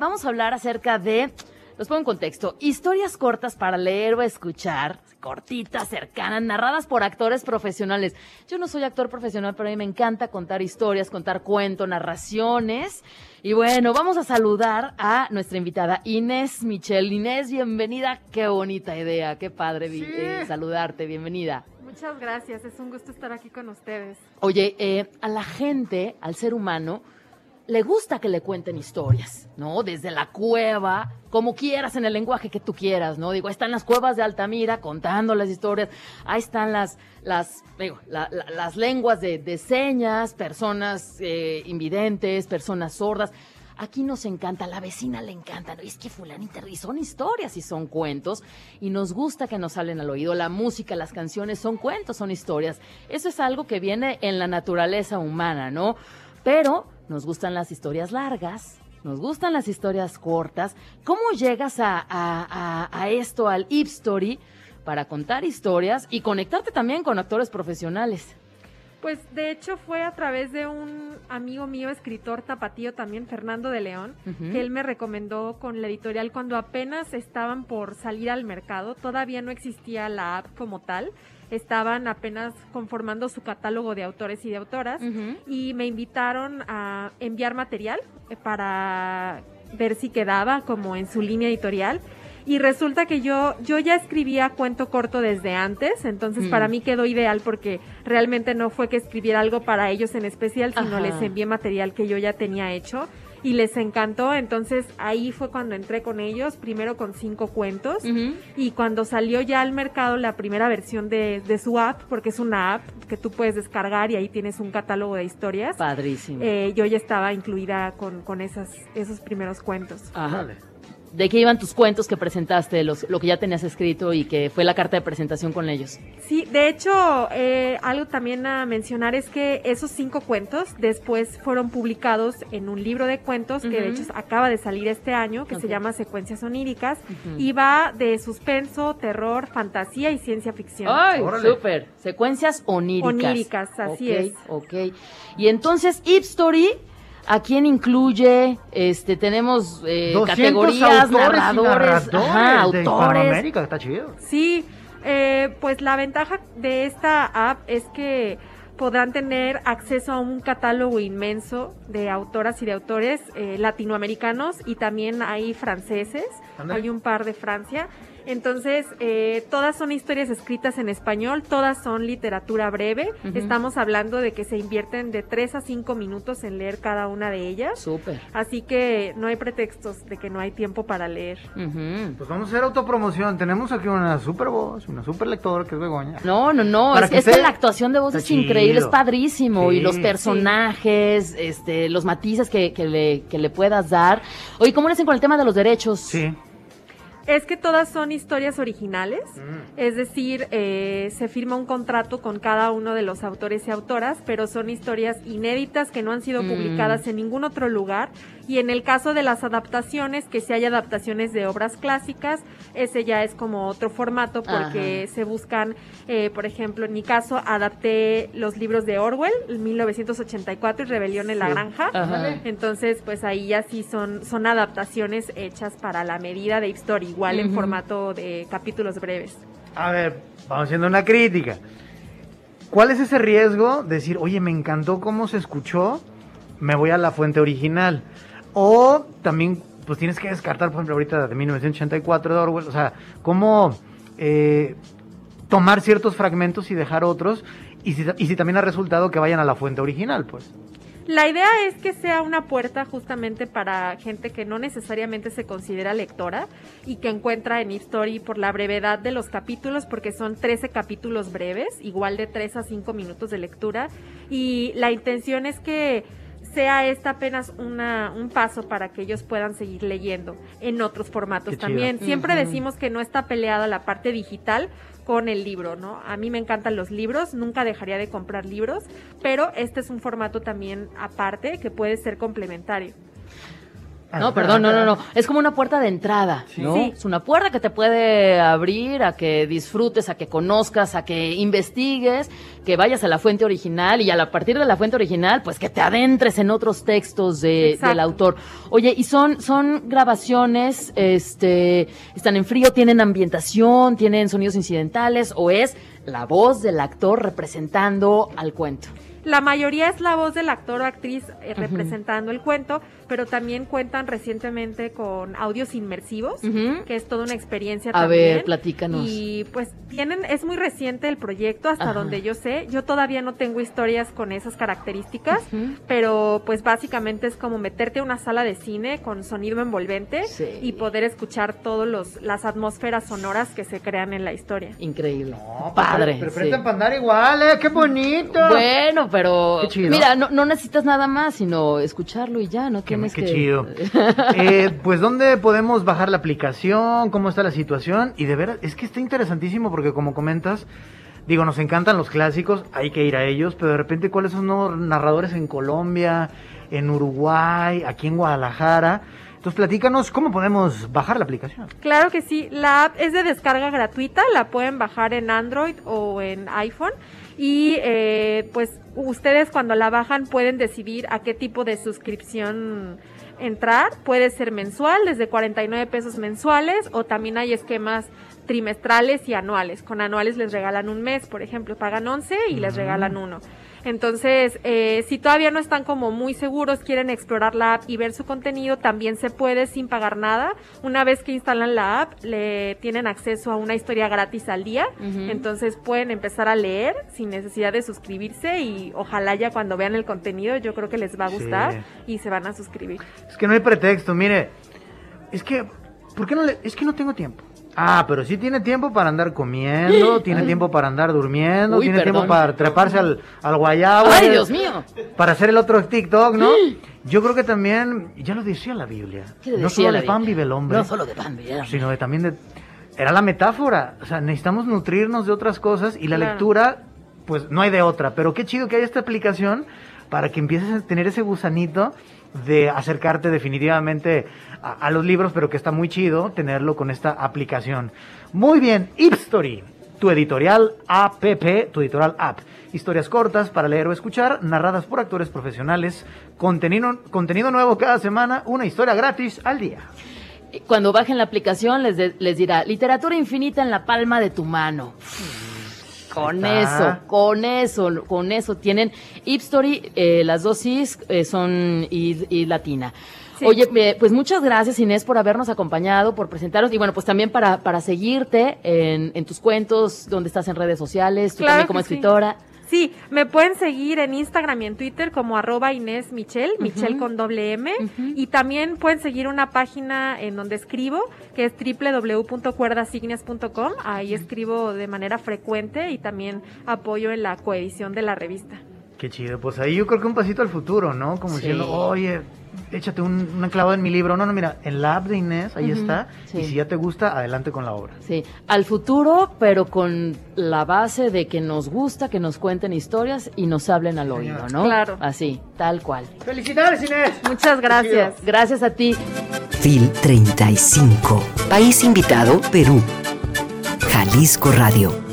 Vamos a hablar acerca de, los pongo en contexto, historias cortas para leer o escuchar, cortitas, cercanas, narradas por actores profesionales. Yo no soy actor profesional, pero a mí me encanta contar historias, contar cuentos, narraciones. Y bueno, vamos a saludar a nuestra invitada Inés Michelle. Inés, bienvenida. Qué bonita idea, qué padre Sí. eh, saludarte, bienvenida. Muchas gracias, es un gusto estar aquí con ustedes. Oye, eh, a la gente, al ser humano, le gusta que le cuenten historias, ¿no? Desde la cueva, como quieras, en el lenguaje que tú quieras, ¿no? Digo, ahí están las cuevas de Altamira contando las historias, ahí están las, las, digo, la- la- las lenguas de, de señas, personas eh, invidentes, personas sordas. Aquí nos encanta, a la vecina le encanta, ¿no? es que fulanita, y son historias y son cuentos, y nos gusta que nos salen al oído. La música, las canciones son cuentos, son historias. Eso es algo que viene en la naturaleza humana, ¿no? Pero nos gustan las historias largas, nos gustan las historias cortas. ¿Cómo llegas a, esto, al Hip Story, para contar historias y conectarte también con actores profesionales? Pues de hecho fue a través de un amigo mío, escritor tapatío también, Fernando de León, que él me recomendó con la editorial cuando apenas estaban por salir al mercado, todavía no existía la app como tal, estaban apenas conformando su catálogo de autores y de autoras. Y me invitaron a enviar material eh, para ver si quedaba como en su línea editorial. Y resulta que yo, yo ya escribía cuento corto desde antes, entonces Mm. para mí quedó ideal porque realmente no fue que escribiera algo para ellos en especial, sino Ajá. les envié material que yo ya tenía hecho y les encantó. Entonces ahí fue cuando entré con ellos, primero con cinco cuentos. Y cuando salió ya al mercado la primera versión de, de su app, porque es una app que tú puedes descargar y ahí tienes un catálogo de historias, Padrísimo. eh, yo ya estaba incluida con, con esas, esos primeros cuentos. Ajá. ¿De qué iban tus cuentos que presentaste, los, lo que ya tenías escrito y que fue la carta de presentación con ellos? Sí, de hecho, eh, algo también a mencionar es que esos cinco cuentos después fueron publicados en un libro de cuentos que de hecho acaba de salir este año, que se llama Secuencias Oníricas, y va de suspenso, terror, fantasía y ciencia ficción. ¡Ay, súper! Secuencias oníricas. Oníricas, así Ok, es. Ok. Y entonces, Hip Story, ¿a quién incluye? Este, tenemos eh, 200 categorías, autores y narradores, narradores ajá, de autores. Está chido. Sí, eh, pues la ventaja de esta app es que podrán tener acceso a un catálogo inmenso de autoras y de autores eh, latinoamericanos y también hay franceses, hay un par de Francia. Entonces, eh, todas son historias escritas en español, todas son literatura breve. Estamos hablando de que se invierten de 3 a 5 minutos en leer cada una de ellas. Súper. Así que no hay pretextos de que no hay tiempo para leer. Pues vamos a hacer autopromoción. Tenemos aquí una super voz, una super lectora que es Begoña. No, no, no, Para es, que es que esté- la actuación de voz está es increíble, es padrísimo, y los Sí. personajes, este, los matices que, que le, que le puedas dar. Oye, ¿cómo le hacen con el tema de los derechos? Sí. Es que todas son historias originales, Mm. es decir, eh, se firma un contrato con cada uno de los autores y autoras, pero son historias inéditas que no han sido Mm. publicadas en ningún otro lugar. Y en el caso de las adaptaciones, que si hay adaptaciones de obras clásicas, ese ya es como otro formato porque se buscan, eh, por ejemplo, en mi caso, adapté los libros de Orwell, 1984 y Rebelión en la Sí. Granja. Ajá. Entonces, pues ahí ya sí son, son adaptaciones hechas para la medida de historia, igual en formato de capítulos breves. A ver, vamos haciendo una crítica. ¿Cuál es ese riesgo? Decir, oye, me encantó cómo se escuchó, me voy a la fuente original. O también, pues tienes que descartar, por ejemplo, ahorita de 1984 de Orwell, o sea, cómo eh, tomar ciertos fragmentos y dejar otros, y si, y si también ha resultado que vayan a la fuente original, pues. La idea es que sea una puerta justamente para gente que no necesariamente se considera lectora y que encuentra en Story por la brevedad de los capítulos, porque son 13 capítulos breves, igual de 3 a 5 minutos de lectura. Y la intención es que sea esta apenas una, un paso para que ellos puedan seguir leyendo en otros formatos Qué chido. también. Siempre decimos que no está peleada la parte digital con el libro, ¿no? A mí me encantan los libros, nunca dejaría de comprar libros, pero este es un formato también aparte que puede ser complementario. No, perdón, no, no, no. Es como una puerta de entrada, ¿no? Sí. Es una puerta que te puede abrir a que disfrutes, a que conozcas, a que investigues, que vayas a la fuente original y a, la- a partir de la fuente original, pues que te adentres en otros textos de- del autor. Oye, y son, son grabaciones, este, están en frío, tienen ambientación, tienen sonidos incidentales, o es la voz del actor representando al cuento. La mayoría es la voz del actor o actriz eh, representando el cuento, pero también cuentan recientemente con audios inmersivos, que es toda una experiencia A también. ver, platícanos. Y pues tienen, es muy reciente el proyecto, hasta Ajá. donde yo sé. Yo todavía no tengo historias con esas características, pero pues básicamente es como meterte a una sala de cine con sonido envolvente Sí. y poder escuchar todas las atmósferas sonoras que se crean en la historia. Increíble. No, Padre. Pero, pero sí. prestan para andar igual, ¿eh? ¡Qué bonito! Bueno, pero Qué chido. mira, no, no necesitas nada más, sino escucharlo y ya, no Qué, tienes qué que... chido. Eh, pues, ¿dónde podemos bajar la aplicación? ¿Cómo está la situación? Y de veras, es que está interesantísimo porque, como comentas, digo, nos encantan los clásicos, hay que ir a ellos, pero de repente, ¿cuáles son nuevos narradores en Colombia, en Uruguay, aquí en Guadalajara? Entonces, platícanos, ¿cómo podemos bajar la aplicación? Claro que sí, la app es de descarga gratuita, la pueden bajar en Android o en iPhone y eh, pues ustedes cuando la bajan pueden decidir a qué tipo de suscripción entrar, puede ser mensual, desde 49 pesos mensuales o también hay esquemas trimestrales y anuales. Con anuales les regalan un mes, por ejemplo, pagan 11 y les regalan uno. Entonces, eh, si todavía no están como muy seguros, quieren explorar la app y ver su contenido, también se puede sin pagar nada. Una vez que instalan la app, le tienen acceso a una historia gratis al día. Entonces pueden empezar a leer sin necesidad de suscribirse y ojalá ya cuando vean el contenido, yo creo que les va a Sí. gustar y se van a suscribir. Es que no hay pretexto, mire. Es que, ¿por qué no le.? Es que no tengo tiempo. Ah, pero sí tiene tiempo para andar comiendo, tiene tiempo para andar durmiendo, Uy, tiene perdón. tiempo para treparse al, al guayabo. ¡Ay, eh, Dios mío! Para hacer el otro TikTok, ¿no? Yo creo que también, ya lo decía la Biblia. ¿Qué no solo de pan vive el hombre, No solo de pan vive el hombre. sino de también de. Era la metáfora. O sea, necesitamos nutrirnos de otras cosas y la Claro. lectura, pues no hay de otra. Pero qué chido que hay esta aplicación para que empieces a tener ese gusanito de acercarte definitivamente a, los libros, pero que está muy chido tenerlo con esta aplicación. Muy bien, Ipstory, tu editorial app, tu editorial app. Historias cortas para leer o escuchar, narradas por actores profesionales, contenido, contenido nuevo cada semana, una historia gratis al día. Cuando bajen la aplicación les, les dirá, literatura infinita en la palma de tu mano. Con eso, con eso, con eso tienen Ipstory, eh, las dos Is eh, son y, y latina. Sí. Oye, eh, pues muchas gracias Inés por habernos acompañado, por presentarnos y bueno, pues también para, para seguirte en, en tus cuentos, donde estás en redes sociales, tú Claro también como sí. Sí, me pueden seguir en Instagram y en Twitter como arroba Inés Michel, Michel con doble M. Y también pueden seguir una página en donde escribo, que es www.cuerdasignias.com. Ahí escribo de manera frecuente y también apoyo en la coedición de la revista. Qué chido, pues ahí yo creo que un pasito al futuro, ¿no? Como Sí. diciendo, oye, échate un, clavada en mi libro. No, no, mira, en la app de Inés, ahí está. sí. Y si ya te gusta, adelante con la obra. Sí, al futuro, pero con la base de que nos gusta que nos cuenten historias y nos hablen al oído, ¿no? Claro. Así, tal cual. ¡Felicidades, Inés! Muchas gracias. Gracias a ti. FIL 35. País invitado, Perú. Jalisco Radio.